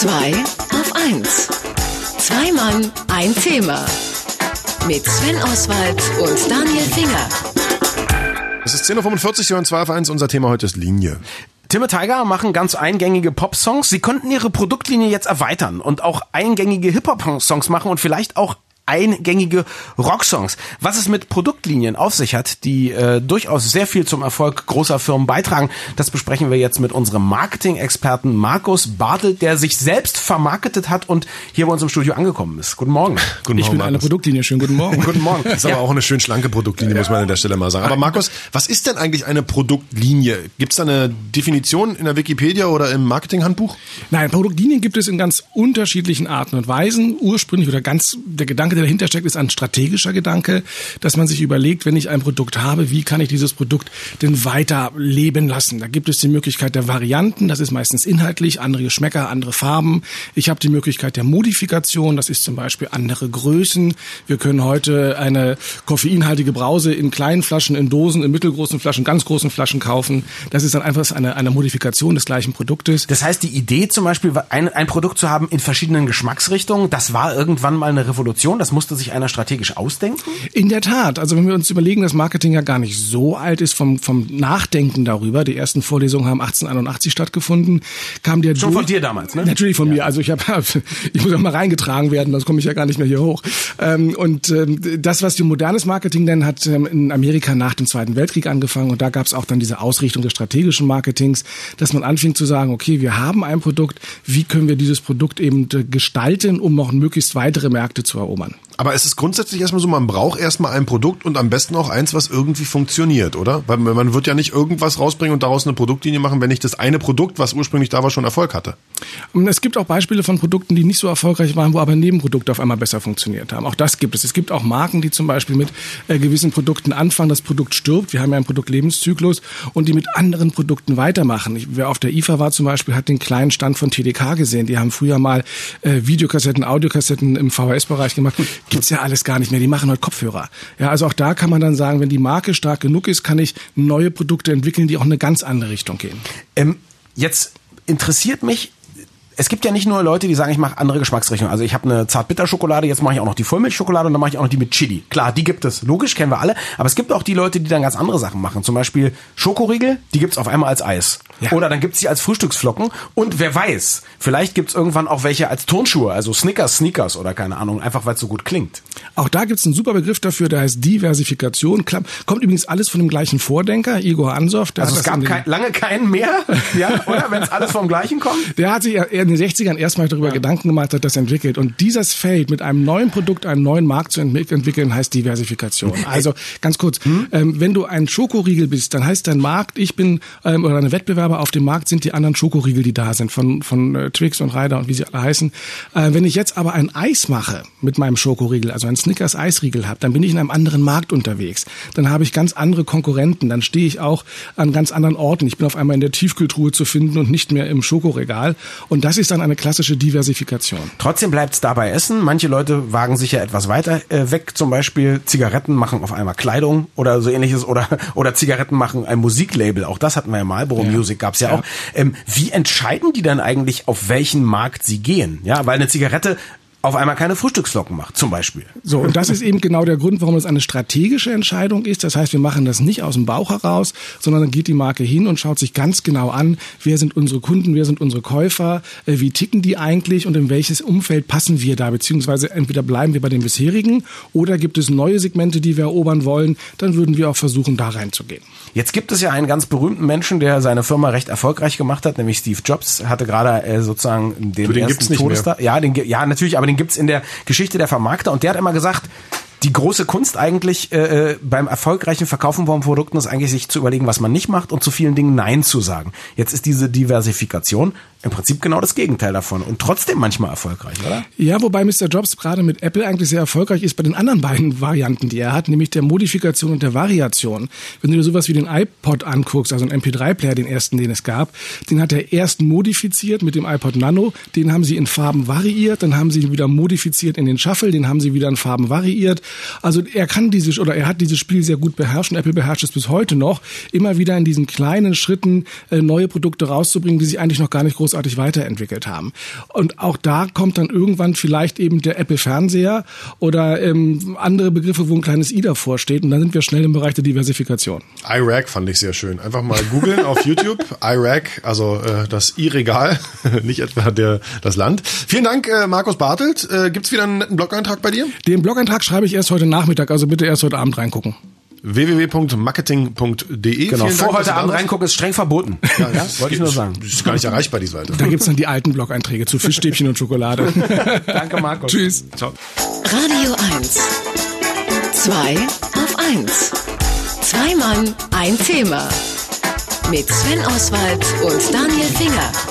2 auf 1. Zwei Mann, ein Thema. Mit Sven Oswald und Daniel Finger. Es ist 10.45 Uhr und 2 auf 1. Unser Thema heute ist Linie. Tim Tiger machen ganz eingängige Pop-Songs. Sie könnten ihre Produktlinie jetzt erweitern und auch eingängige Hip-Hop-Songs machen und vielleicht auch eingängige Rocksongs. Was es mit Produktlinien auf sich hat, die äh, durchaus sehr viel zum Erfolg großer Firmen beitragen, das besprechen wir jetzt mit unserem Marketing-Experten Markus Bartel, der sich selbst vermarktet hat und hier bei uns im Studio angekommen ist. Guten Morgen. Guten ich Morgen, bin eine Markus. Produktlinie. Schönen guten Morgen. Guten Morgen. Das ist aber auch eine schön schlanke Produktlinie, muss man an der Stelle mal sagen. Aber Markus, was ist denn eigentlich eine Produktlinie? Gibt es da eine Definition in der Wikipedia oder im Marketinghandbuch? Nein, Produktlinien gibt es in ganz unterschiedlichen Arten und Weisen. Ursprünglich oder ganz der Gedanke, der dahinter steckt, ist ein strategischer Gedanke, dass man sich überlegt, wenn ich ein Produkt habe, wie kann ich dieses Produkt denn weiter leben lassen? Da gibt es die Möglichkeit der Varianten, das ist meistens inhaltlich, andere Geschmäcker, andere Farben. Ich habe die Möglichkeit der Modifikation, das ist zum Beispiel andere Größen. Wir können heute eine koffeinhaltige Brause in kleinen Flaschen, in Dosen, in mittelgroßen Flaschen, ganz großen Flaschen kaufen. Das ist dann einfach eine, eine Modifikation des gleichen Produktes. Das heißt, die Idee zum Beispiel, ein, ein Produkt zu haben in verschiedenen Geschmacksrichtungen, das war irgendwann mal eine Revolution. Das musste sich einer strategisch ausdenken. In der Tat. Also wenn wir uns überlegen, dass Marketing ja gar nicht so alt ist vom, vom Nachdenken darüber. Die ersten Vorlesungen haben 1881 stattgefunden. Kam der Schon durch- von dir damals, ne? Natürlich von mir. Also ich habe, ich muss auch mal reingetragen werden, sonst komme ich ja gar nicht mehr hier hoch. Ähm, und ähm, das, was die modernes Marketing denn hat ähm, in Amerika nach dem Zweiten Weltkrieg angefangen und da gab es auch dann diese Ausrichtung des strategischen Marketings, dass man anfing zu sagen, okay, wir haben ein Produkt, wie können wir dieses Produkt eben äh, gestalten, um noch möglichst weitere Märkte zu erobern? Aber es ist grundsätzlich erstmal so, man braucht erstmal ein Produkt und am besten auch eins, was irgendwie funktioniert, oder? Weil man wird ja nicht irgendwas rausbringen und daraus eine Produktlinie machen, wenn nicht das eine Produkt, was ursprünglich da war, schon Erfolg hatte. Und Es gibt auch Beispiele von Produkten, die nicht so erfolgreich waren, wo aber Nebenprodukte auf einmal besser funktioniert haben. Auch das gibt es. Es gibt auch Marken, die zum Beispiel mit äh, gewissen Produkten anfangen, das Produkt stirbt. Wir haben ja einen Produktlebenszyklus und die mit anderen Produkten weitermachen. Ich, wer auf der IFA war zum Beispiel, hat den kleinen Stand von TDK gesehen. Die haben früher mal äh, Videokassetten, Audiokassetten im VHS-Bereich gemacht. Gibt's ja alles gar nicht mehr. Die machen heute Kopfhörer. Ja, also auch da kann man dann sagen, wenn die Marke stark genug ist, kann ich neue Produkte entwickeln, die auch in eine ganz andere Richtung gehen. Ähm, jetzt interessiert mich, es gibt ja nicht nur Leute, die sagen, ich mache andere Geschmacksrichtungen. Also ich habe eine Zartbitterschokolade, jetzt mache ich auch noch die Vollmilchschokolade und dann mache ich auch noch die mit Chili. Klar, die gibt es. Logisch, kennen wir alle. Aber es gibt auch die Leute, die dann ganz andere Sachen machen. Zum Beispiel Schokoriegel, die gibt's auf einmal als Eis. Ja. Oder dann gibt's die als Frühstücksflocken. Und wer weiß, vielleicht gibt's irgendwann auch welche als Turnschuhe, also Snickers, Sneakers oder keine Ahnung, einfach weil es so gut klingt. Auch da gibt's einen super Begriff dafür, der heißt Diversifikation. Kommt übrigens alles von dem gleichen Vordenker, Igor Ansoff. Der Also es gab kein, lange keinen mehr, ja, oder? Wenn es alles vom gleichen kommt. Der hat sich ja in den 60ern erstmal darüber Gedanken gemacht, hat das entwickelt. Und dieses Feld mit einem neuen Produkt, einen neuen Markt zu entwick- entwickeln, heißt Diversifikation. Also ganz kurz, ähm, wenn du ein Schokoriegel bist, dann heißt dein Markt, ich bin, ähm, oder deine Wettbewerber auf dem Markt sind die anderen Schokoriegel, die da sind, von, von äh, Twix und Ryder und wie sie alle heißen. Äh, wenn ich jetzt aber ein Eis mache mit meinem Schokoriegel, also ein Snickers Eisriegel habe, dann bin ich in einem anderen Markt unterwegs. Dann habe ich ganz andere Konkurrenten, dann stehe ich auch an ganz anderen Orten. Ich bin auf einmal in der Tiefkühltruhe zu finden und nicht mehr im Schokoregal. Und das ist dann eine klassische Diversifikation. Trotzdem bleibt es dabei Essen. Manche Leute wagen sich ja etwas weiter äh, weg. Zum Beispiel Zigaretten machen auf einmal Kleidung oder so ähnliches oder oder Zigaretten machen ein Musiklabel. Auch das hatten wir ja mal. Boro Music gab's ja, auch. Ähm, wie entscheiden die dann eigentlich, auf welchen Markt sie gehen? Ja, weil eine Zigarette auf einmal keine Frühstücksflocken macht, zum Beispiel. So, und das ist eben genau der Grund, warum es eine strategische Entscheidung ist. Das heißt, wir machen das nicht aus dem Bauch heraus, sondern dann geht die Marke hin und schaut sich ganz genau an, wer sind unsere Kunden, wer sind unsere Käufer, äh, wie ticken die eigentlich und in welches Umfeld passen wir da, beziehungsweise entweder bleiben wir bei den bisherigen oder gibt es neue Segmente, die wir erobern wollen, dann würden wir auch versuchen, da reinzugehen. Jetzt gibt es ja einen ganz berühmten Menschen, der seine Firma recht erfolgreich gemacht hat, nämlich Steve Jobs. Hatte gerade äh, sozusagen den, den ersten gibt's nicht mehr. Todestag. Ja, den, ja, natürlich, aber den gibt's in der Geschichte der Vermarkter. Und der hat immer gesagt, die große Kunst eigentlich äh, äh, beim erfolgreichen Verkaufen von Produkten ist eigentlich sich zu überlegen, was man nicht macht und zu vielen Dingen Nein zu sagen. Jetzt ist diese Diversifikation im Prinzip genau das Gegenteil davon und trotzdem manchmal erfolgreich, oder? Ja, wobei Mr. Jobs gerade mit Apple eigentlich sehr erfolgreich ist bei den anderen beiden Varianten, die er hat, nämlich der Modifikation und der Variation. Wenn du dir sowas wie den iPod anguckst, also einen MP3-Player, den ersten, den es gab, den hat er erst modifiziert mit dem iPod Nano, den haben sie in Farben variiert, dann haben sie ihn wieder modifiziert in den Shuffle, den haben sie wieder in Farben variiert. Also er kann dieses oder er hat dieses Spiel sehr gut beherrscht und Apple beherrscht es bis heute noch, immer wieder in diesen kleinen Schritten äh, neue Produkte rauszubringen, die sich eigentlich noch gar nicht groß großartig weiterentwickelt haben. Und auch da kommt dann irgendwann vielleicht eben der Apple Fernseher oder ähm, andere Begriffe, wo ein kleines i davor steht. Und dann sind wir schnell im Bereich der Diversifikation. iRack fand ich sehr schön. Einfach mal googeln auf YouTube. iRack, also äh, das i-Regal, nicht etwa der, das Land. Vielen Dank, äh, Markus Bartelt. Äh, Gibt wieder einen netten Blog-Eintrag bei dir? Den Blog-Eintrag schreibe ich erst heute Nachmittag, also bitte erst heute Abend reingucken www.marketing.de. Genau, Vielen vor Dank, heute Abend reingucken ist streng verboten. Ja, ja wollte ich nur sagen. Das ist gar nicht erreichbar, die Seite. Da gibt's dann die alten Blog-Einträge zu Fischstäbchen und Schokolade. Danke, Markus. Tschüss. Ciao. Radio 1. Zwei auf eins. Zwei Mann, ein Thema. Mit Sven Oswald und Daniel Finger.